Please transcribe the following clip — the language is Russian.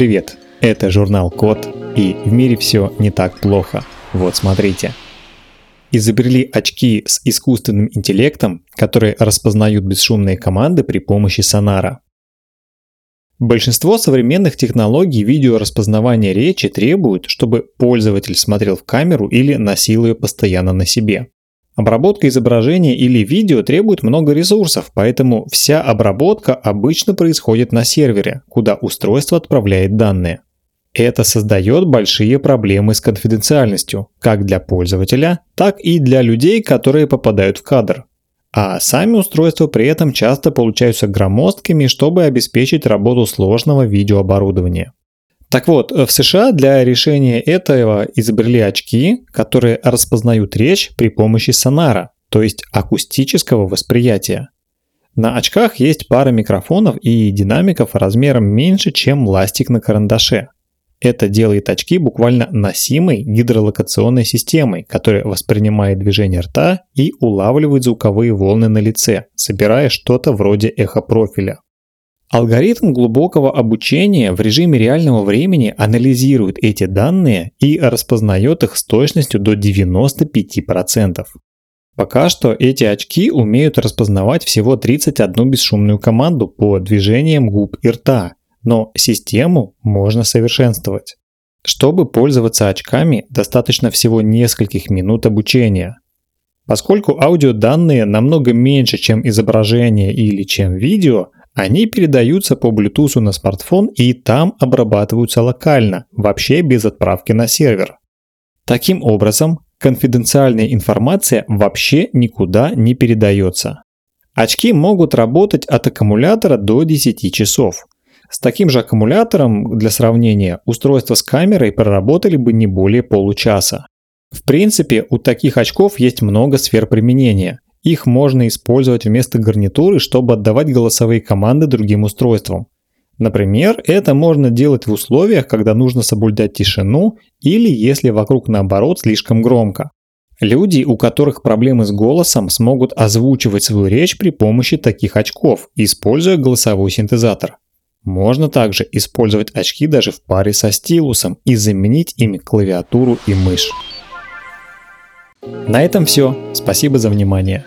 Привет, это журнал Код, и в мире все не так плохо. Вот смотрите. Изобрели очки с искусственным интеллектом, которые распознают бесшумные команды при помощи сонара. Большинство современных технологий видеораспознавания речи требуют, чтобы пользователь смотрел в камеру или носил ее постоянно на себе. Обработка изображения или видео требует много ресурсов, поэтому вся обработка обычно происходит на сервере, куда устройство отправляет данные. Это создает большие проблемы с конфиденциальностью, как для пользователя, так и для людей, которые попадают в кадр. А сами устройства при этом часто получаются громоздкими, чтобы обеспечить работу сложного видеооборудования. Так вот, в США для решения этого изобрели очки, которые распознают речь при помощи сонара, то есть акустического восприятия. На очках есть пара микрофонов и динамиков размером меньше, чем ластик на карандаше. Это делает очки буквально носимой гидролокационной системой, которая воспринимает движение рта и улавливает звуковые волны на лице, собирая что-то вроде эхопрофиля. Алгоритм глубокого обучения в режиме реального времени анализирует эти данные и распознает их с точностью до 95%. Пока что эти очки умеют распознавать всего 31 бесшумную команду по движениям губ и рта, но систему можно совершенствовать. Чтобы пользоваться очками, достаточно всего нескольких минут обучения. Поскольку аудиоданные намного меньше, чем изображение или чем видео – они передаются по Bluetooth на смартфон и там обрабатываются локально, вообще без отправки на сервер. Таким образом, конфиденциальная информация вообще никуда не передается. Очки могут работать от аккумулятора до 10 часов. С таким же аккумулятором, для сравнения, устройства с камерой проработали бы не более получаса. В принципе, у таких очков есть много сфер применения – их можно использовать вместо гарнитуры, чтобы отдавать голосовые команды другим устройствам. Например, это можно делать в условиях, когда нужно соблюдать тишину или если вокруг наоборот слишком громко. Люди, у которых проблемы с голосом, смогут озвучивать свою речь при помощи таких очков, используя голосовой синтезатор. Можно также использовать очки даже в паре со стилусом и заменить ими клавиатуру и мышь. На этом все. Спасибо за внимание.